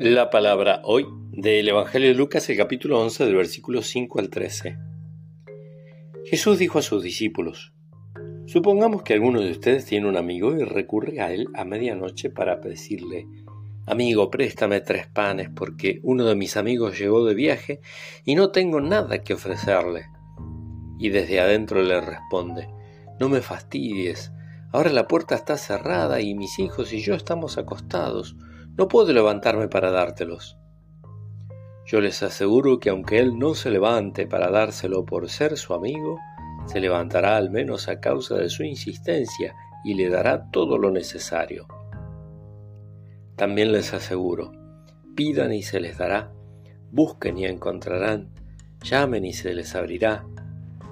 La palabra hoy del Evangelio de Lucas, el capítulo 11, del versículo 5 al 13. Jesús dijo a sus discípulos, Supongamos que alguno de ustedes tiene un amigo y recurre a él a medianoche para decirle, Amigo, préstame tres panes porque uno de mis amigos llegó de viaje y no tengo nada que ofrecerle. Y desde adentro le responde, No me fastidies, ahora la puerta está cerrada y mis hijos y yo estamos acostados, no puedo levantarme para dártelos. Yo les aseguro que aunque él no se levante para dárselo por ser su amigo, se levantará al menos a causa de su insistencia y le dará todo lo necesario. También les aseguro, pidan y se les dará, busquen y encontrarán, llamen y se les abrirá,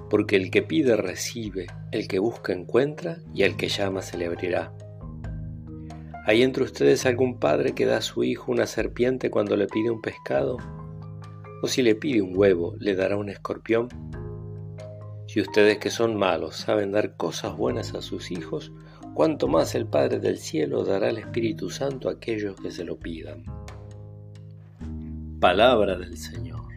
porque el que pide recibe, el que busca encuentra y el que llama se le abrirá. ¿Hay entre ustedes algún padre que da a su hijo una serpiente cuando le pide un pescado? ¿O si le pide un huevo, le dará un escorpión? Si ustedes que son malos saben dar cosas buenas a sus hijos, cuánto más el Padre del Cielo dará el Espíritu Santo a aquellos que se lo pidan. Palabra del Señor.